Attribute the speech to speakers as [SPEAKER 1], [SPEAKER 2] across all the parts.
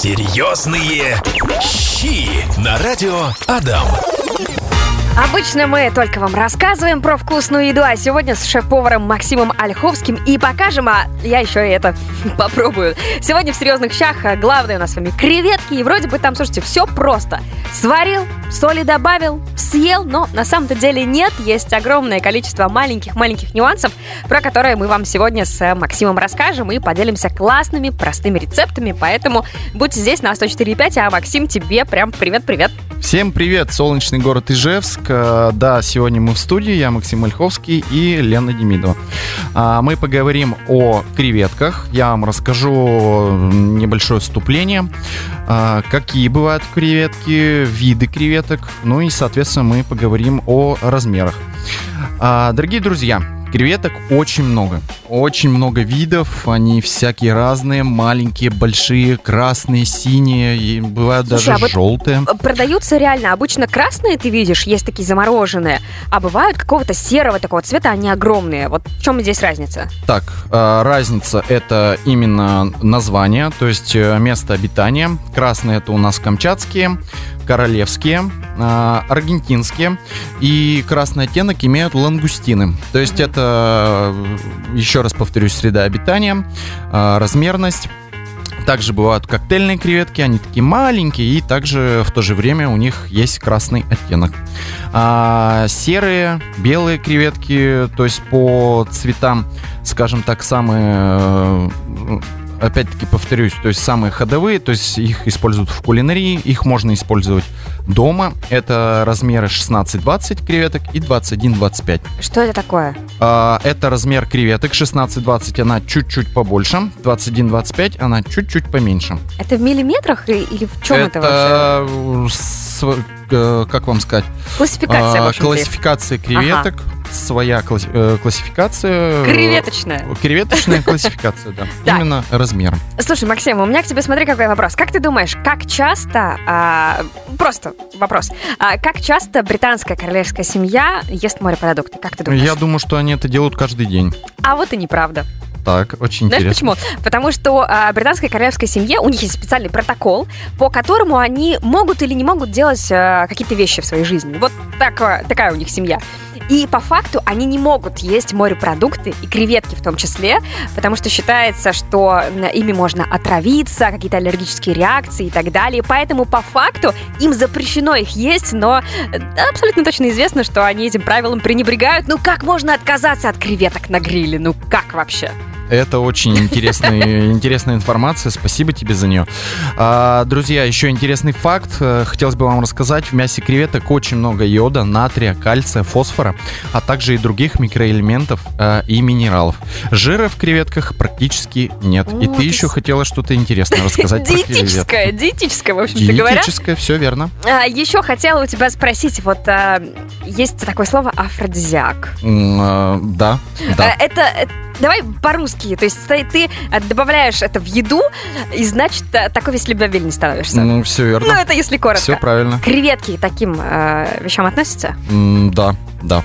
[SPEAKER 1] Серьезные щи на радио Адам.
[SPEAKER 2] Обычно мы только вам рассказываем про вкусную еду, а сегодня с шеф-поваром Максимом Ольховским и покажем, а я еще и это попробую. Сегодня в серьезных щах главное у нас с вами креветки, и вроде бы там, слушайте, все просто. Сварил, соли добавил, съел, но на самом-то деле нет. Есть огромное количество маленьких-маленьких нюансов, про которые мы вам сегодня с Максимом расскажем и поделимся классными, простыми рецептами. Поэтому будь здесь на 104.5, а Максим, тебе прям привет-привет.
[SPEAKER 3] Всем привет, солнечный город Ижевск. Э, Да, сегодня мы в студии, я Максим Ольховский и Лена Демидова. А, Мы поговорим о креветках. Я вам расскажу небольшое вступление, а, какие бывают креветки, виды креветок, ну и, соответственно, мы поговорим о размерах. А, Дорогие друзья, Креветок очень много. Очень много видов. Они всякие разные. Маленькие, большие, красные, синие. И бывают
[SPEAKER 2] Слушай,
[SPEAKER 3] даже
[SPEAKER 2] а вот
[SPEAKER 3] желтые.
[SPEAKER 2] Продаются реально, обычно красные ты видишь, есть такие замороженные, а бывают какого-то серого такого цвета, они огромные. Вот в чем здесь разница?
[SPEAKER 3] Так, э, разница это именно название, то есть э, место обитания. Красные это у нас камчатские, королевские, э, аргентинские. И красный оттенок имеют лангустины. То есть это, еще раз повторюсь, среда обитания, э, размерность. Также бывают коктейльные креветки, они такие маленькие, и также в то же время у них есть красный оттенок. А, серые, белые креветки, то есть по цветам, скажем так, самые, э, опять-таки повторюсь, то есть самые ходовые, то есть их используют в кулинарии, их можно использовать дома. Это размеры 16-20 креветок и 21-25.
[SPEAKER 2] Что это такое?
[SPEAKER 3] А, Это размер креветок 16-20, она чуть-чуть побольше, 21-25 она чуть-чуть поменьше.
[SPEAKER 2] Это в миллиметрах или в чем это, вообще?
[SPEAKER 3] Э, как вам сказать?
[SPEAKER 2] Классификация,
[SPEAKER 3] А. Классификация креветок, своя класс- э, классификация.
[SPEAKER 2] Креветочная.
[SPEAKER 3] Креветочная классификация, да. Именно размером.
[SPEAKER 2] Слушай, Максим, у меня к тебе, смотри, какой вопрос. Как ты думаешь, как часто, а, просто вопрос, а, как часто британская королевская семья ест морепродукты? Как ты думаешь?
[SPEAKER 3] Я думаю, что они это делают каждый день.
[SPEAKER 2] А вот и неправда.
[SPEAKER 3] Так, очень
[SPEAKER 2] Знаешь
[SPEAKER 3] интересно.
[SPEAKER 2] почему? Потому что а, британской королевской семье у них есть специальный протокол, по которому они могут или не могут делать а, какие-то вещи в своей жизни. Вот такая, такая у них семья. И по факту они не могут есть морепродукты и креветки в том числе, потому что считается, что ими можно отравиться, какие-то аллергические реакции и так далее. Поэтому по факту им запрещено их есть, но э, абсолютно точно известно, что они этим правилам пренебрегают. Ну как можно отказаться от креветок на гриле? Ну как вообще?
[SPEAKER 3] Это очень интересный, интересная информация. Спасибо тебе за нее. А, друзья, еще интересный факт. э, Хотелось бы вам рассказать. В мясе креветок очень много йода, натрия, кальция, фосфора, а также и других микроэлементов э, и минералов. Жира в креветках практически нет. и
[SPEAKER 2] О,
[SPEAKER 3] ты
[SPEAKER 2] ты
[SPEAKER 3] еще
[SPEAKER 2] с-
[SPEAKER 3] хотела что-то интересное рассказать про.
[SPEAKER 2] Диетическое, диетическое, в общем-то говоря.
[SPEAKER 3] Диетическое, все верно.
[SPEAKER 2] А, еще хотела у тебя спросить, вот а, есть такое слово афродизиак.
[SPEAKER 3] Э, Да, да.
[SPEAKER 2] А, это, давай по-русски, то есть ты, а, добавляешь это в еду, и значит а, такой весь любвеобильный становишься.
[SPEAKER 3] Ну, все
[SPEAKER 2] Ну,
[SPEAKER 3] верно.
[SPEAKER 2] это если коротко.
[SPEAKER 3] Все правильно.
[SPEAKER 2] Креветки таким э, вещам относятся?
[SPEAKER 3] М, Да, да.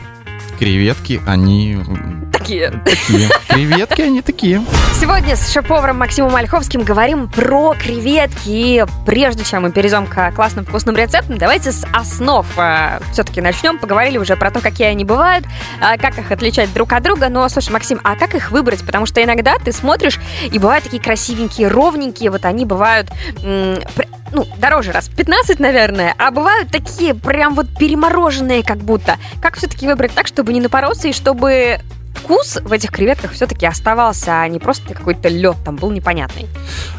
[SPEAKER 3] Креветки, они
[SPEAKER 2] Такие.
[SPEAKER 3] такие. Креветки, они такие.
[SPEAKER 2] Сегодня с шеф-поваром Максимом Ольховским говорим про креветки. И прежде чем мы перейдем к классным вкусным рецептам, давайте с основ все-таки начнем. Поговорили уже про то, какие они бывают, а, как их отличать друг от друга. Но, слушай, Максим, а как их выбрать? Потому что иногда ты смотришь, и бывают такие красивенькие, ровненькие, вот они бывают... ну, дороже раз в 15, наверное, а бывают такие прям вот перемороженные как будто. Как все-таки выбрать так, чтобы не напороться и чтобы вкус в этих креветках все-таки оставался, а не просто какой-то лед там был непонятный.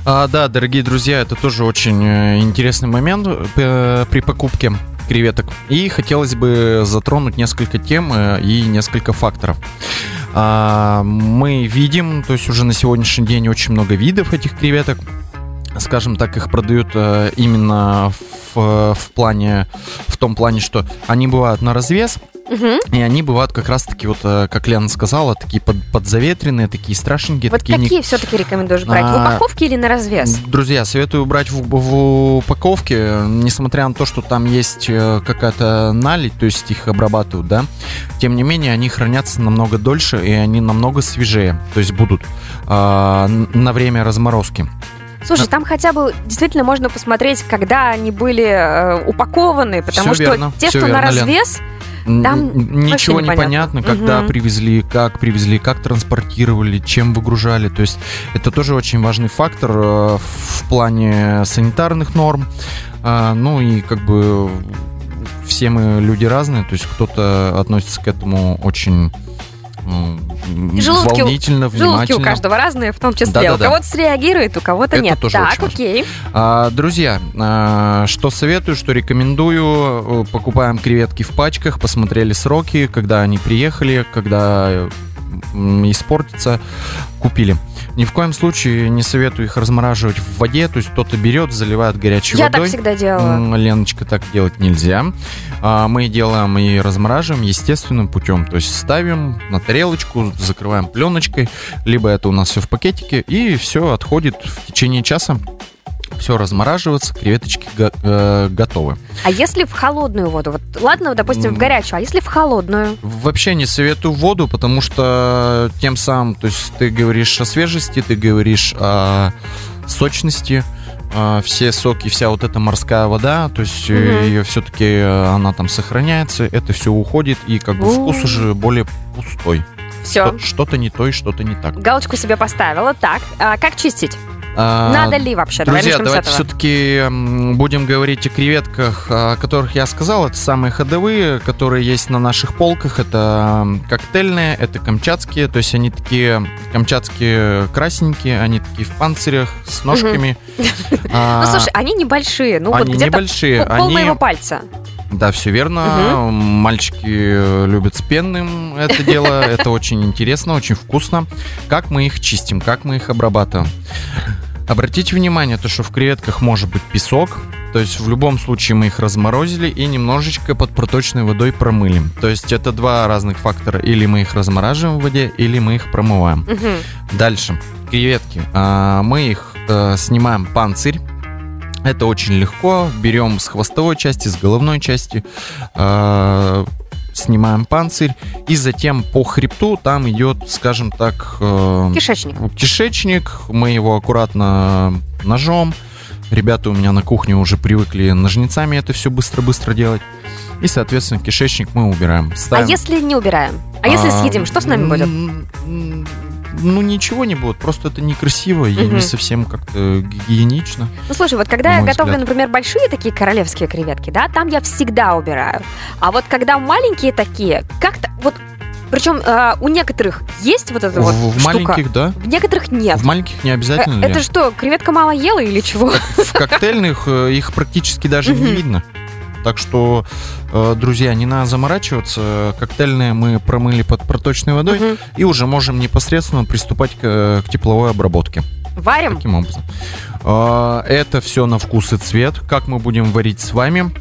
[SPEAKER 3] А, да, дорогие друзья, это тоже очень э, интересный момент э, при покупке креветок. И хотелось бы затронуть несколько тем э, и несколько факторов. А, мы видим, то есть уже на сегодняшний день очень много видов этих креветок. Скажем так, их продают э, именно в, в плане, в том плане, что они бывают на развес,
[SPEAKER 2] Мгм.
[SPEAKER 3] и они бывают как раз-таки, вот, э, как Лена сказала, такие под, подзаветренные, такие страшненькие,
[SPEAKER 2] Вот
[SPEAKER 3] такие не-
[SPEAKER 2] какие все-таки рекомендуешь брать? В
[SPEAKER 3] А,
[SPEAKER 2] упаковке или на развес?
[SPEAKER 3] Друзья, советую брать в, в упаковке, несмотря на то, что там есть э, какая-то налить, то есть их обрабатывают, да. Тем не менее, они хранятся намного дольше и они намного свежее, то есть будут н- на время разморозки.
[SPEAKER 2] Слушай, там хотя бы действительно можно посмотреть, когда они были э, упакованы, потому
[SPEAKER 3] Всё
[SPEAKER 2] что
[SPEAKER 3] верно,
[SPEAKER 2] те, что на
[SPEAKER 3] верно, Лен.
[SPEAKER 2] развес,
[SPEAKER 3] Н-
[SPEAKER 2] Там
[SPEAKER 3] Ничего не понятно, когда
[SPEAKER 2] Мгм.
[SPEAKER 3] привезли, как привезли, как транспортировали, чем выгружали. То есть это тоже очень важный фактор э, в плане санитарных норм. А, Ну и как бы все мы люди разные, то есть кто-то относится к этому очень
[SPEAKER 2] желудки
[SPEAKER 3] волнительно,
[SPEAKER 2] желудки
[SPEAKER 3] внимательно.
[SPEAKER 2] у каждого разные, в том числе.
[SPEAKER 3] Да-да-да.
[SPEAKER 2] У кого-то среагирует, у кого-то
[SPEAKER 3] Это
[SPEAKER 2] нет.
[SPEAKER 3] тоже
[SPEAKER 2] так,
[SPEAKER 3] очень
[SPEAKER 2] окей.
[SPEAKER 3] А, Друзья, а, что советую, что рекомендую, э, покупаем креветки в пачках, посмотрели сроки, когда они приехали, когда м, испортятся, купили. Ни в коем случае не советую их размораживать в воде, то есть кто-то берет, заливает горячей
[SPEAKER 2] Я так
[SPEAKER 3] водой.
[SPEAKER 2] всегда делала.
[SPEAKER 3] Леночка, так делать нельзя. А, Мы делаем и размораживаем естественным путем. То есть ставим на тарелочку, закрываем пленочкой, либо это у нас все в пакетике, и все отходит в течение часа. Все размораживается, креветочки го- э, готовы.
[SPEAKER 2] А если в холодную воду? Вот, ладно, допустим, в горячую, а если в холодную?
[SPEAKER 3] Вообще не советую воду, потому что тем самым, то есть ты говоришь о свежести, ты говоришь о сочности, а, все соки, вся вот эта морская вода, то есть
[SPEAKER 2] Мгм.
[SPEAKER 3] ее все-таки она там сохраняется, это все уходит, и как бы
[SPEAKER 2] У.
[SPEAKER 3] вкус уже более пустой.
[SPEAKER 2] Все.
[SPEAKER 3] Что- Что-то не то и что-то не так.
[SPEAKER 2] Галочку себе поставила. Так, а как чистить?
[SPEAKER 3] А,
[SPEAKER 2] Надо ли вообще?
[SPEAKER 3] Друзья, давайте все-таки будем говорить о креветках, о которых я сказал. Это самые ходовые, которые есть на наших полках. Это коктейльные, это камчатские. То есть они такие камчатские красненькие, они такие в панцирях с ножками. А,
[SPEAKER 2] Ну, слушай, они небольшие. Ну, вот где-то пол моего пальца.
[SPEAKER 3] Да, все верно. Мальчики э, любят с пенным это дело. Это очень интересно, очень вкусно. Как мы их чистим, как мы их обрабатываем? Обратите внимание, то, что в креветках может быть песок. То есть в любом случае мы их разморозили и немножечко под проточной водой промыли. То есть это два разных фактора. Или мы их размораживаем в воде, или мы их промываем.
[SPEAKER 2] Мгм.
[SPEAKER 3] Дальше. Креветки. А, Мы их э, снимаем панцирь. Это очень легко. Берем с хвостовой части, с головной части. а, Снимаем панцирь. И затем по хребту там идет, скажем так... э,
[SPEAKER 2] Кишечник.
[SPEAKER 3] кишечник. Мы его аккуратно ножом. Ребята у меня на кухне уже привыкли ножницами это все быстро-быстро делать. И, соответственно, кишечник мы убираем.
[SPEAKER 2] А
[SPEAKER 3] Ставим-
[SPEAKER 2] если не убираем? А если
[SPEAKER 3] а,
[SPEAKER 2] съедим, что с нами будет?
[SPEAKER 3] Ну, ничего не будет, просто это некрасиво и
[SPEAKER 2] Мгм.
[SPEAKER 3] не совсем как-то гигиенично.
[SPEAKER 2] Ну, слушай, вот когда я готовлю,
[SPEAKER 3] взгляд.
[SPEAKER 2] например, большие такие королевские креветки, да, там я всегда убираю. А вот когда маленькие такие, как-то вот... Причем э, у некоторых есть вот эта вот
[SPEAKER 3] в, в
[SPEAKER 2] штука,
[SPEAKER 3] маленьких, да?
[SPEAKER 2] в некоторых нет.
[SPEAKER 3] В маленьких не
[SPEAKER 2] Э,
[SPEAKER 3] обязательно.
[SPEAKER 2] Это
[SPEAKER 3] Лен.
[SPEAKER 2] что, креветка мало ела или чего?
[SPEAKER 3] В коктейльных э, их практически даже не видно. Так что, э, друзья, не надо заморачиваться. Коктейльные мы промыли под проточной водой
[SPEAKER 2] Мгм.
[SPEAKER 3] и уже можем непосредственно приступать к, э, к тепловой обработке.
[SPEAKER 2] Варим?
[SPEAKER 3] Таким образом. А, Это все на вкус и цвет. Как мы будем варить с вами?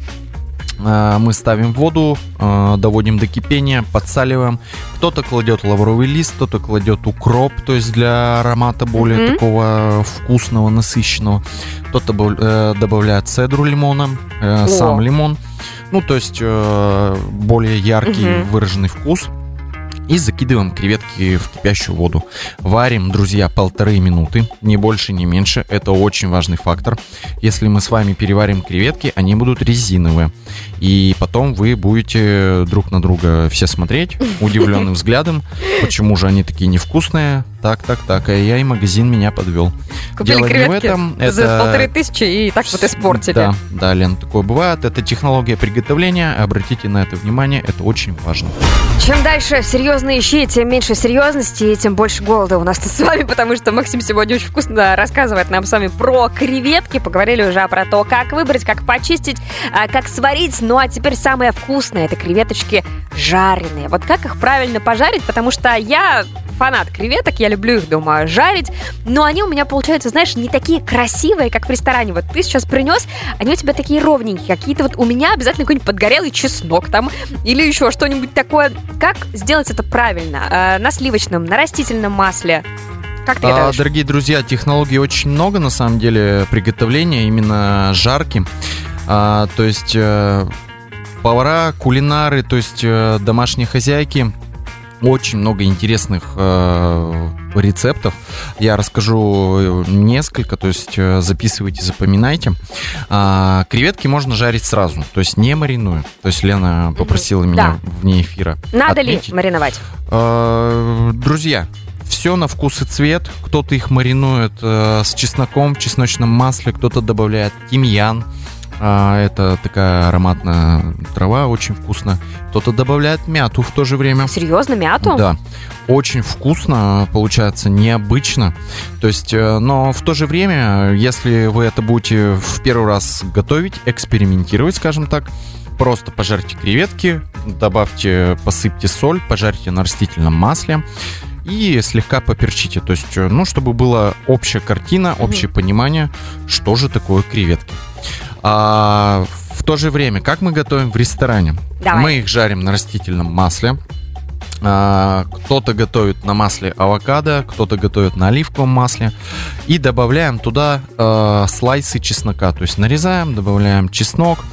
[SPEAKER 3] А, Мы ставим воду, а, доводим до кипения, подсаливаем. Кто-то кладет лавровый лист, кто-то кладет укроп, то есть для аромата более
[SPEAKER 2] Мгм.
[SPEAKER 3] такого вкусного, насыщенного. Кто-то э, добавляет цедру лимона,
[SPEAKER 2] О.
[SPEAKER 3] сам лимон. Ну, то есть э, более яркий,
[SPEAKER 2] Мгм.
[SPEAKER 3] выраженный вкус. И закидываем креветки в кипящую воду. Варим, друзья, полторы минуты, ни больше, ни меньше. Это очень важный фактор. Если мы с вами переварим креветки, они будут резиновые. И потом вы будете друг на друга все смотреть удивленным взглядом, почему же они такие невкусные. Так, так, так, а я и магазин меня подвел.
[SPEAKER 2] Купили
[SPEAKER 3] Дело не в
[SPEAKER 2] креветки
[SPEAKER 3] этом,
[SPEAKER 2] за
[SPEAKER 3] это-
[SPEAKER 2] полторы тысячи и так вот испортили.
[SPEAKER 3] Да, да, Лен, такое бывает. Это технология приготовления. Обратите на это внимание, это очень важно.
[SPEAKER 2] Чем дальше серьезные щи, тем меньше серьезности и тем больше голода у нас тут с вами, потому что Максим сегодня очень вкусно рассказывает нам с вами про креветки. Поговорили уже про то, как выбрать, как почистить, а, как сварить. Ну а теперь самое вкусное – это креветочки жареные. Вот как их правильно пожарить, потому что я фанат креветок, я люблю их дома жарить, но они у меня получаются, знаешь, не такие красивые, как в ресторане. Вот ты сейчас принес, они у тебя такие ровненькие, какие-то вот у меня обязательно какой-нибудь подгорелый чеснок там или еще что-нибудь такое. Как сделать это правильно? Э, на сливочном, на растительном масле? Как ты
[SPEAKER 3] А, дорогие друзья, технологий очень много на самом деле приготовления именно жарки. А, то есть э, повара, кулинары, то есть э, домашние хозяйки очень много интересных э, рецептов. Я расскажу несколько, то есть э, записывайте, запоминайте. А, креветки можно жарить сразу, то есть не маринуя. То есть Лена попросила меня
[SPEAKER 2] Да.
[SPEAKER 3] вне эфира.
[SPEAKER 2] Надо
[SPEAKER 3] отметить.
[SPEAKER 2] ли мариновать?
[SPEAKER 3] Э, Друзья, все на вкус и цвет. Кто-то их маринует э, с чесноком в чесночном масле, кто-то добавляет тимьян. А, это такая ароматная трава, очень вкусно. Кто-то добавляет мяту в то же время.
[SPEAKER 2] Серьезно, мяту?
[SPEAKER 3] Да, очень вкусно, получается, необычно. То есть, э, но в то же время, если вы это будете в первый раз готовить, экспериментировать, скажем так, просто пожарьте креветки, добавьте, посыпьте соль, пожарьте на растительном масле и слегка поперчите. То есть, э, ну, чтобы была общая картина, общее понимание, что же такое креветки. А в то же время, как мы готовим в ресторане?
[SPEAKER 2] Давай.
[SPEAKER 3] Мы их жарим на растительном масле. А, Кто-то готовит на масле авокадо, кто-то готовит на оливковом масле. И добавляем туда э, слайсы чеснока. То есть нарезаем, добавляем чеснок,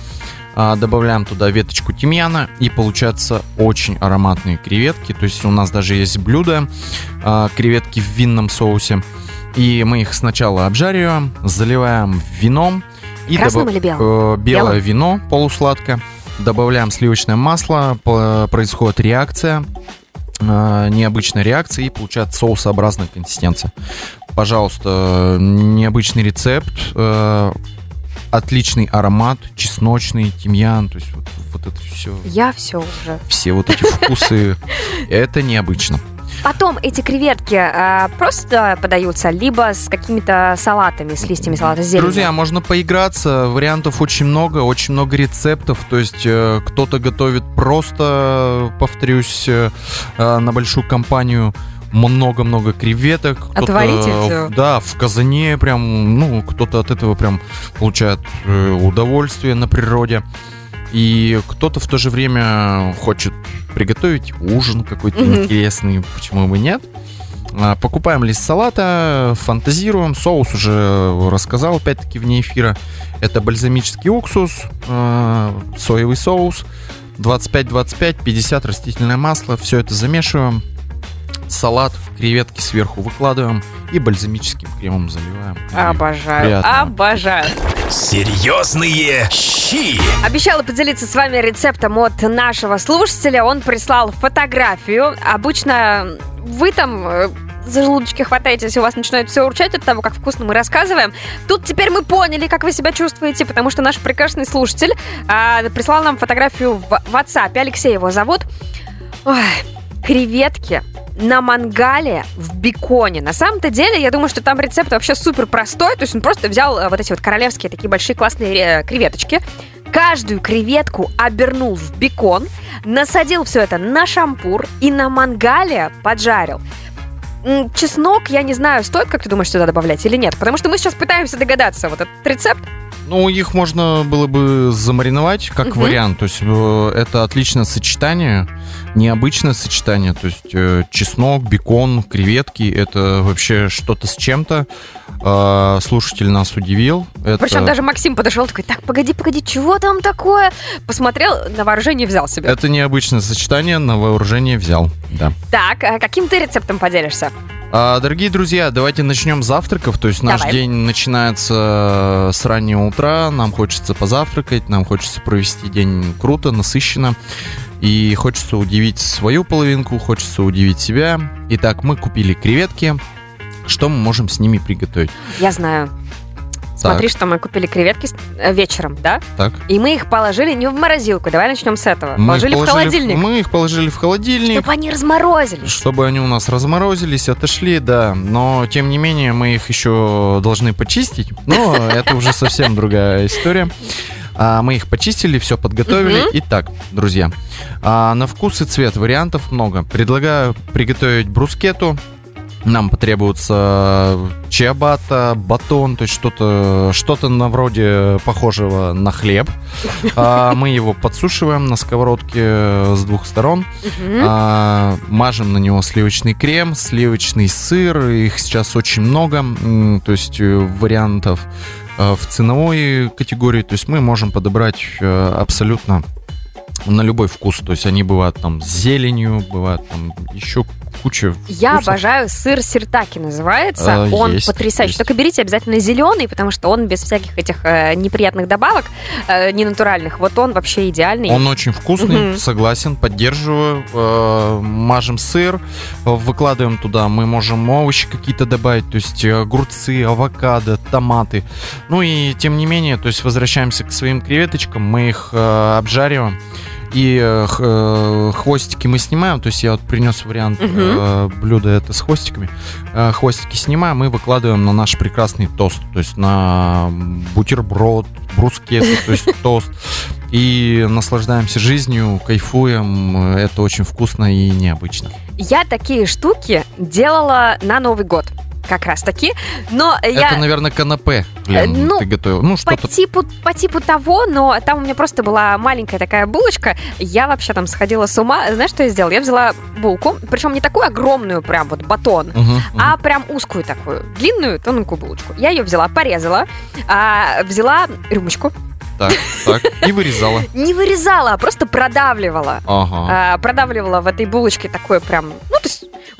[SPEAKER 3] а, добавляем туда веточку тимьяна. И получаются очень ароматные креветки. То есть у нас даже есть блюдо а, креветки в винном соусе. И мы их сначала обжариваем, заливаем вином. И
[SPEAKER 2] Красным или белым?
[SPEAKER 3] э, белое
[SPEAKER 2] Белым?
[SPEAKER 3] вино полусладкое. Добавляем сливочное масло, происходит реакция, э, необычная реакция, и получается соусообразная консистенция. Пожалуйста, необычный рецепт, э, отличный аромат, чесночный, тимьян, то есть вот, вот это все,
[SPEAKER 2] Я все уже.
[SPEAKER 3] все вот эти вкусы, это необычно.
[SPEAKER 2] Потом эти креветки а, просто подаются, либо с какими-то салатами, с листьями салата с зеленью.
[SPEAKER 3] Друзья, можно поиграться, вариантов очень много, очень много рецептов. То есть э, кто-то готовит просто, повторюсь, э, э, на большую компанию много-много креветок. Э,
[SPEAKER 2] всё.
[SPEAKER 3] Да, в казане прям, ну, кто-то от этого прям получает э, удовольствие на природе. И кто-то в то же время хочет приготовить ужин какой-то
[SPEAKER 2] Мгм.
[SPEAKER 3] интересный, почему бы нет. А, Покупаем лист салата, фантазируем. Соус уже рассказал, опять-таки, вне эфира. Это бальзамический уксус, э, соевый соус, 25-25, 50 растительное масло. Все это замешиваем. Салат, креветки сверху выкладываем и бальзамическим кремом заливаем.
[SPEAKER 2] Обожаю,
[SPEAKER 3] приятного.
[SPEAKER 2] обожаю.
[SPEAKER 1] Серьезные щи.
[SPEAKER 2] Обещала поделиться с вами рецептом от нашего слушателя. Он прислал фотографию. Обычно вы там э, за желудочки хватаетесь, и у вас начинает все урчать от того, как вкусно мы рассказываем. Тут теперь мы поняли, как вы себя чувствуете, потому что наш прекрасный слушатель а, прислал нам фотографию в WhatsApp. Алексей его зовут. Ой, креветки на мангале в беконе. На самом-то деле, я думаю, что там рецепт вообще супер простой. То есть он просто взял э, вот эти вот королевские такие большие классные э, креветочки, каждую креветку обернул в бекон, насадил все это на шампур и на мангале поджарил. Чеснок, я не знаю, стоит, как ты думаешь, сюда добавлять или нет? Потому что мы сейчас пытаемся догадаться, вот этот рецепт.
[SPEAKER 3] Ну, их можно было бы замариновать как
[SPEAKER 2] Мгм.
[SPEAKER 3] вариант. То есть э, это отличное сочетание, необычное сочетание. То есть э, чеснок, бекон, креветки это вообще что-то с чем-то. Э, Слушатель нас удивил. Это...
[SPEAKER 2] Причем даже Максим подошел такой, так, погоди, погоди, чего там такое? Посмотрел, на вооружение взял себе.
[SPEAKER 3] Это необычное сочетание, на вооружение взял. Да.
[SPEAKER 2] Так, а каким ты рецептом поделишься?
[SPEAKER 3] А, дорогие друзья, давайте начнем с завтраков. То есть наш
[SPEAKER 2] Давай.
[SPEAKER 3] день начинается с раннего утра. Нам хочется позавтракать, нам хочется провести день круто, насыщенно. И хочется удивить свою половинку, хочется удивить себя. Итак, мы купили креветки. Что мы можем с ними приготовить?
[SPEAKER 2] Я знаю. Смотри, что мы купили креветки э, вечером, да?
[SPEAKER 3] Так.
[SPEAKER 2] И мы их положили не в морозилку. Давай начнем с этого.
[SPEAKER 3] Мы их
[SPEAKER 2] положили в холодильник.
[SPEAKER 3] Мы их положили в холодильник.
[SPEAKER 2] Чтобы они разморозились.
[SPEAKER 3] Чтобы они у нас разморозились, отошли, да. Но, тем не менее, мы их еще должны почистить. Но это уже совсем другая история. А, мы их почистили, все подготовили.
[SPEAKER 2] Мгм.
[SPEAKER 3] Итак, друзья, а, на вкус и цвет вариантов много. Предлагаю приготовить брускету. Нам потребуется чиабата, батон, то есть что-то что на вроде похожего на хлеб. А, мы его подсушиваем на сковородке с двух сторон. А, мажем на него сливочный крем, сливочный сыр. Их сейчас очень много. То есть э, вариантов э, в ценовой категории. То есть мы можем подобрать э, абсолютно на любой вкус. То есть они бывают там с зеленью, бывают там еще куча
[SPEAKER 2] Я
[SPEAKER 3] вкусов.
[SPEAKER 2] обожаю сыр сиртаки называется.
[SPEAKER 3] А,
[SPEAKER 2] он
[SPEAKER 3] есть,
[SPEAKER 2] потрясающий.
[SPEAKER 3] есть.
[SPEAKER 2] Только берите обязательно зеленый, потому что он без всяких этих э, неприятных добавок, э, ненатуральных. Вот он вообще идеальный.
[SPEAKER 3] Он очень вкусный,
[SPEAKER 2] Мгм.
[SPEAKER 3] согласен, поддерживаю. Э, мажем сыр, выкладываем туда, мы можем овощи какие-то добавить, то есть э, огурцы, авокадо, томаты. Ну и тем не менее, то есть возвращаемся к своим креветочкам, мы их э, обжариваем. И э, э, хвостики мы снимаем, то есть я вот принес вариант
[SPEAKER 2] Мгм.
[SPEAKER 3] э, блюда это с хвостиками. Э, хвостики снимаем и выкладываем на наш прекрасный тост, то есть на бутерброд, брускеты, то есть тост. И наслаждаемся жизнью, кайфуем. Это очень вкусно и необычно.
[SPEAKER 2] Я такие штуки делала на Новый год. Как раз таки. Но я...
[SPEAKER 3] Это, наверное, канапе, Лен,
[SPEAKER 2] Э, ну,
[SPEAKER 3] ты готовил. Ну,
[SPEAKER 2] По
[SPEAKER 3] что-то...
[SPEAKER 2] типу, по типу того, но там у меня просто была маленькая такая булочка. Я вообще там сходила с ума. Знаешь, что я сделала? Я взяла булку, причем не такую огромную, прям вот батон,
[SPEAKER 3] мгм.
[SPEAKER 2] а прям узкую такую, длинную, тоненькую булочку. Я ее взяла, порезала, а, взяла рюмочку,
[SPEAKER 3] Так, так. И вырезала.
[SPEAKER 2] не вырезала, а просто продавливала.
[SPEAKER 3] Ага.
[SPEAKER 2] А, продавливала в этой булочке такое прям...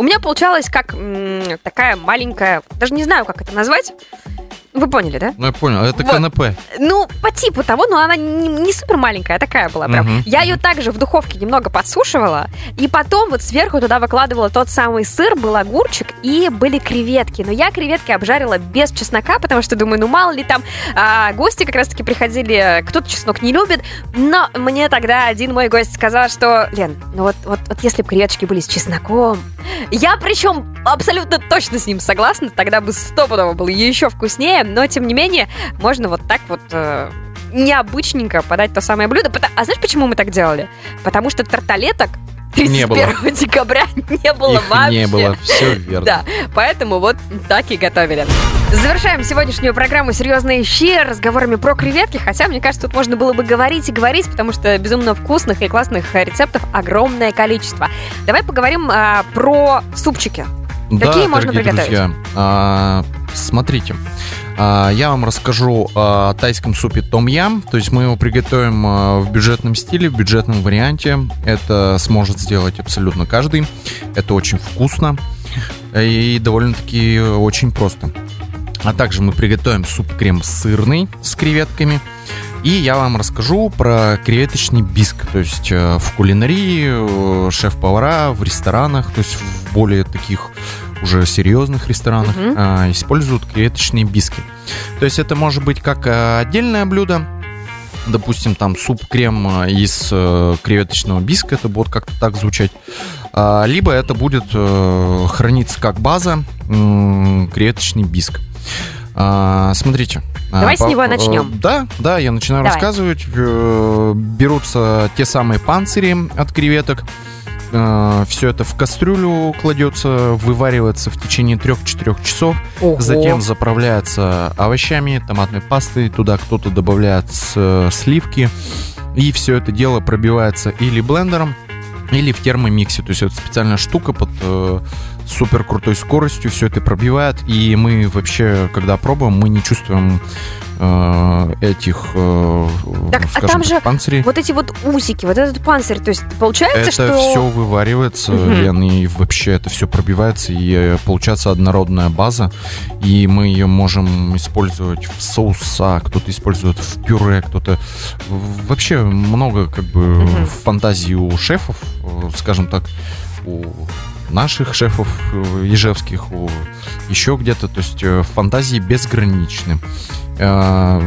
[SPEAKER 2] У меня получалось как м, такая маленькая... Даже не знаю, как это назвать. Вы поняли, да?
[SPEAKER 3] Ну, я понял. Это
[SPEAKER 2] Вот.
[SPEAKER 3] канапе.
[SPEAKER 2] Ну, по типу того, но она не, не супер маленькая, а такая была прям.
[SPEAKER 3] Мгм.
[SPEAKER 2] Я ее также в духовке немного подсушивала, и потом вот сверху туда выкладывала тот самый сыр, был огурчик и были креветки. Но я креветки обжарила без чеснока, потому что думаю, ну мало ли там а, гости как раз-таки приходили, кто-то чеснок не любит. Но мне тогда один мой гость сказал, что, Лен, ну вот, вот, вот если бы креветочки были с чесноком, я причем абсолютно точно с ним согласна, тогда бы стопудово было еще вкуснее, но тем не менее можно вот так вот э, необычненько подать то самое блюдо. А знаешь, почему мы так делали? Потому что тарталеток
[SPEAKER 3] Не было.
[SPEAKER 2] 31 декабря не было
[SPEAKER 3] Их
[SPEAKER 2] вообще.
[SPEAKER 3] не было. Все верно.
[SPEAKER 2] Да, поэтому вот так и готовили. Завершаем сегодняшнюю программу «Серьезные щи» разговорами про креветки, хотя, мне кажется, тут можно было бы говорить и говорить, потому что безумно вкусных и классных рецептов огромное количество. Давай поговорим а, про супчики. Какие можно
[SPEAKER 3] дорогие
[SPEAKER 2] приготовить?
[SPEAKER 3] друзья, а, смотрите, а, я вам расскажу о тайском супе том ям. То есть мы его приготовим а, в бюджетном стиле, в бюджетном варианте. Это сможет сделать абсолютно каждый. Это очень вкусно и довольно-таки очень просто. А также мы приготовим суп-крем сырный с креветками. И я вам расскажу про креветочный биск. То есть э, в кулинарии э, шеф-повара в ресторанах, то есть в более таких уже серьезных ресторанах
[SPEAKER 2] Мгм.
[SPEAKER 3] э, используют креветочные биски. То есть это может быть как э, отдельное блюдо, допустим, там суп-крем э, из э, креветочного биска, это будет как-то так звучать. А, Либо это будет э, храниться как база м, креветочный биск. А, Смотрите. а,
[SPEAKER 2] Давай с
[SPEAKER 3] по-
[SPEAKER 2] него
[SPEAKER 3] э,
[SPEAKER 2] начнем.
[SPEAKER 3] Да, да, я начинаю
[SPEAKER 2] Давай.
[SPEAKER 3] рассказывать. Э, Берутся те самые панцири от креветок. Все это в кастрюлю кладется, вываривается в течение 3-4 часов.
[SPEAKER 2] Ого.
[SPEAKER 3] Затем заправляется овощами, томатной пастой. Туда кто-то добавляет э, сливки. И все это дело пробивается или блендером, или в термомиксе. То есть это специальная штука под э, супер крутой скоростью. Все это пробивает. И мы вообще, когда пробуем, мы не чувствуем э, этих, э,
[SPEAKER 2] Так, а
[SPEAKER 3] скажем
[SPEAKER 2] там
[SPEAKER 3] так,
[SPEAKER 2] же
[SPEAKER 3] панцирей.
[SPEAKER 2] Вот эти вот усики, вот этот панцирь, то есть получается,
[SPEAKER 3] Это
[SPEAKER 2] что...
[SPEAKER 3] все вываривается,
[SPEAKER 2] Мгм.
[SPEAKER 3] Лен, и вообще это все пробивается, и э, получается однородная база, и мы ее можем использовать в соуса, кто-то использует в пюре, кто-то вообще много как бы
[SPEAKER 2] Мгм.
[SPEAKER 3] фантазии у шефов, э, скажем так, у наших шефов э, ежевских, у еще где-то, то есть э, фантазии безграничны. Э,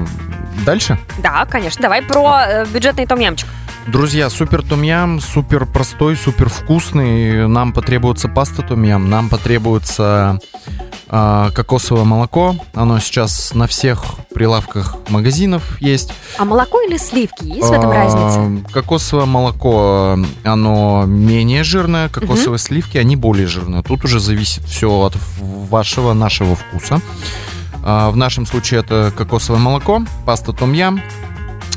[SPEAKER 3] Дальше?
[SPEAKER 2] Да, конечно. Давай про бюджетный том-ямчик.
[SPEAKER 3] Друзья, супер том-ям, супер простой, супер вкусный. Нам потребуется паста том-ям, нам потребуется а, кокосовое молоко. Оно сейчас на всех прилавках магазинов есть.
[SPEAKER 2] А молоко или сливки? Есть в этом
[SPEAKER 3] А,
[SPEAKER 2] разница?
[SPEAKER 3] Кокосовое молоко, оно менее жирное, кокосовые сливки, они более жирные. Тут уже зависит все от вашего, нашего вкуса. А, В нашем случае это кокосовое молоко, паста том-ям.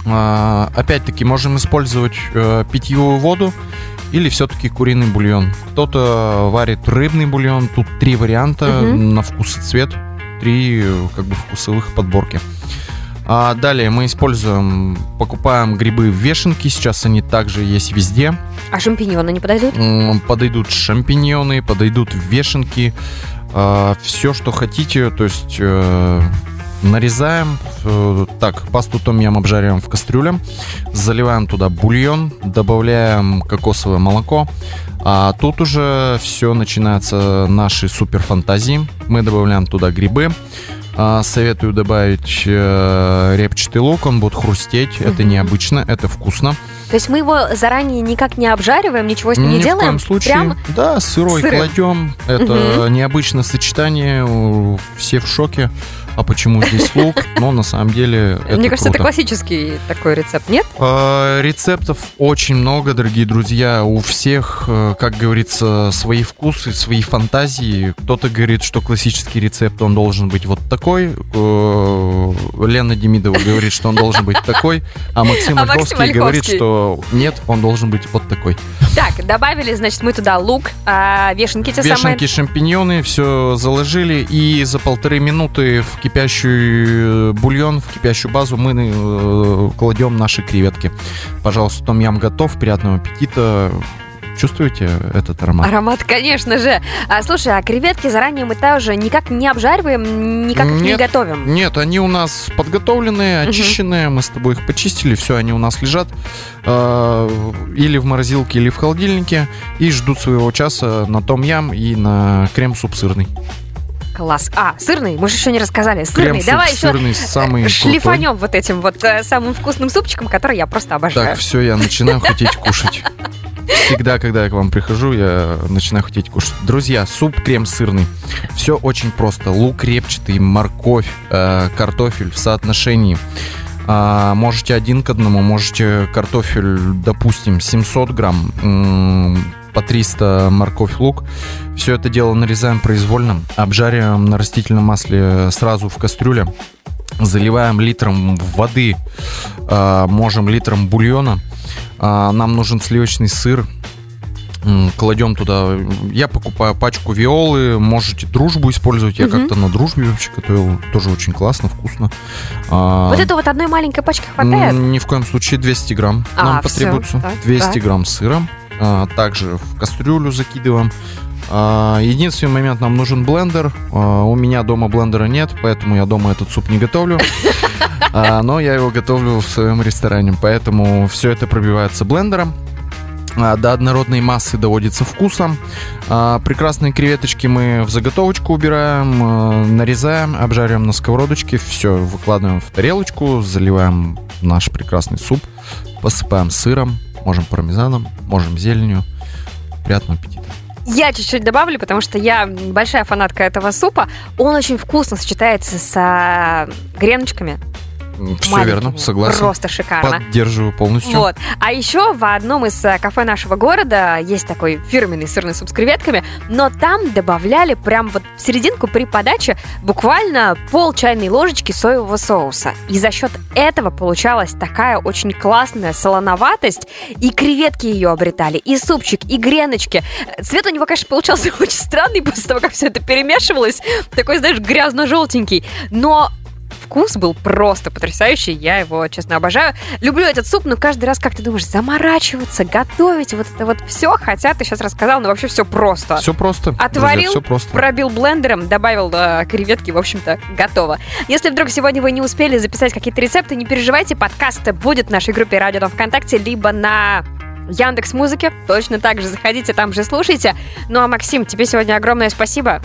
[SPEAKER 3] А, Опять-таки можем использовать э, питьевую воду или все-таки куриный бульон. Кто-то варит рыбный бульон. Тут три варианта
[SPEAKER 2] Мгм.
[SPEAKER 3] на вкус и цвет. Три как бы вкусовых подборки. А далее мы используем, покупаем грибы в вешенке, сейчас они также есть везде.
[SPEAKER 2] А шампиньоны не подойдут?
[SPEAKER 3] Подойдут шампиньоны, подойдут вешенки, все, что хотите, то есть э, нарезаем, э, так, пасту том ям обжариваем в кастрюле, заливаем туда бульон, добавляем кокосовое молоко, а тут уже все начинается наши супер фантазии. Мы добавляем туда грибы. А, Советую добавить э, репчатый лук, он будет хрустеть. Это необычно, это вкусно.
[SPEAKER 2] То есть мы его заранее никак не обжариваем, ничего с ним не
[SPEAKER 3] Ни в
[SPEAKER 2] делаем?
[SPEAKER 3] коем случае.
[SPEAKER 2] Прям
[SPEAKER 3] Да, сырой
[SPEAKER 2] сырым.
[SPEAKER 3] кладем. Это необычное сочетание. Все в шоке. А почему здесь лук? Но на самом деле это
[SPEAKER 2] Мне кажется, это
[SPEAKER 3] круто.
[SPEAKER 2] классический такой рецепт, нет?
[SPEAKER 3] А, Рецептов очень много, дорогие друзья. У всех, э, как говорится, свои вкусы, свои фантазии. Кто-то говорит, что классический рецепт, он должен быть вот такой. Э, Лена Демидова говорит, что он должен быть такой. А Максим
[SPEAKER 2] А
[SPEAKER 3] Ольховский говорит,
[SPEAKER 2] Ольховский.
[SPEAKER 3] Что нет, он должен быть вот такой.
[SPEAKER 2] Так, добавили, значит, мы туда лук, а, вешенки те
[SPEAKER 3] Вешенки, шампиньоны, все заложили. И за полторы минуты в кипящий э, бульон, в кипящую базу мы э, кладем наши креветки. Пожалуйста, том ям готов. Приятного аппетита. Чувствуете этот аромат?
[SPEAKER 2] Аромат, конечно же. А, слушай, а креветки заранее мы тоже никак не обжариваем, никак их не
[SPEAKER 3] Нет.
[SPEAKER 2] готовим.
[SPEAKER 3] Нет, они у нас подготовленные, очищенные. Мы с тобой их почистили, все, они у нас лежат э, или в морозилке, или в холодильнике и ждут своего часа на том ям и на крем-суп сырный.
[SPEAKER 2] Класс. А, сырный, мы же еще не рассказали. Сырный,
[SPEAKER 3] Крем-суп
[SPEAKER 2] давай еще
[SPEAKER 3] сырный самый крутой.
[SPEAKER 2] шлифанем вот этим вот э, самым вкусным супчиком, который я просто обожаю.
[SPEAKER 3] Так, все, я начинаю хотеть кушать. Всегда, когда я к вам прихожу, я начинаю хотеть кушать. Друзья, суп крем сырный. Все очень просто. Лук репчатый, морковь, э, картофель в соотношении. А, можете один к одному, можете картофель, допустим, 700 грамм, по 300 морковь, лук. Все это дело нарезаем произвольно, обжариваем на растительном масле сразу в кастрюле, заливаем литром воды, а, можем литром бульона. А, Нам нужен сливочный сыр. Кладем туда. Я покупаю пачку виолы. Можете дружбу использовать. Я
[SPEAKER 2] Мгм.
[SPEAKER 3] как-то на дружбе вообще готовил. Тоже очень классно, вкусно. А,
[SPEAKER 2] Вот это вот одной маленькой пачки хватает?
[SPEAKER 3] Ни в коем случае 200 грамм
[SPEAKER 2] А,
[SPEAKER 3] нам
[SPEAKER 2] всё,
[SPEAKER 3] потребуется.
[SPEAKER 2] так,
[SPEAKER 3] 200
[SPEAKER 2] так.
[SPEAKER 3] грамм сыра. А, Также в кастрюлю закидываем. А, Единственный момент, нам нужен блендер. А, У меня дома блендера нет, поэтому я дома этот суп не готовлю. А, Но я его готовлю в своем ресторане, поэтому все это пробивается блендером. До однородной массы доводится вкусом. Прекрасные креветочки мы в заготовочку убираем, нарезаем, обжариваем на сковородочке. Все, выкладываем в тарелочку, заливаем наш прекрасный суп, посыпаем сыром, можем пармезаном, можем зеленью. Приятного аппетита.
[SPEAKER 2] Я чуть-чуть добавлю, потому что я большая фанатка этого супа. Он очень вкусно сочетается с греночками.
[SPEAKER 3] Все верно, согласен.
[SPEAKER 2] Просто шикарно.
[SPEAKER 3] Поддерживаю полностью.
[SPEAKER 2] Вот. А еще в одном из э, кафе нашего города есть такой фирменный сырный суп с креветками, но там добавляли прям вот в серединку при подаче буквально пол чайной ложечки соевого соуса. И за счет этого получалась такая очень классная солоноватость, и креветки ее обретали, и супчик, и греночки. Цвет у него, конечно, получался очень странный после того, как все это перемешивалось. Такой, знаешь, грязно-желтенький. Но вкус был просто потрясающий, я его, честно, обожаю. Люблю этот суп, но каждый раз как ты думаешь, заморачиваться, готовить, вот это вот все, хотя ты сейчас рассказал, но вообще все просто.
[SPEAKER 3] Все просто.
[SPEAKER 2] Отварил,
[SPEAKER 3] все просто.
[SPEAKER 2] Пробил блендером, добавил э, креветки, в общем-то, готово. Если вдруг сегодня вы не успели записать какие-то рецепты, не переживайте, подкаст будет в нашей группе Радио Дом ВКонтакте, либо на Яндекс Музыке. Точно так же заходите, там же слушайте. Ну а Максим, тебе сегодня огромное спасибо.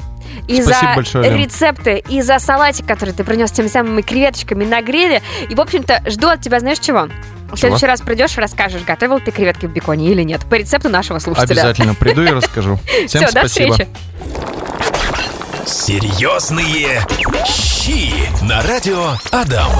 [SPEAKER 2] И
[SPEAKER 3] Спасибо
[SPEAKER 2] за
[SPEAKER 3] большое, Лен.
[SPEAKER 2] рецепты, и за салатик, который ты принес теми самыми креветочками на гриле. И, в общем-то, жду от тебя, знаешь чего? В следующий раз придешь, расскажешь, готовил ты креветки в беконе или нет. По рецепту нашего слушателя.
[SPEAKER 3] Обязательно приду и расскажу. Всем
[SPEAKER 2] Все, до
[SPEAKER 3] спасибо.
[SPEAKER 2] встречи.
[SPEAKER 1] Серьезные щи на радио Адам.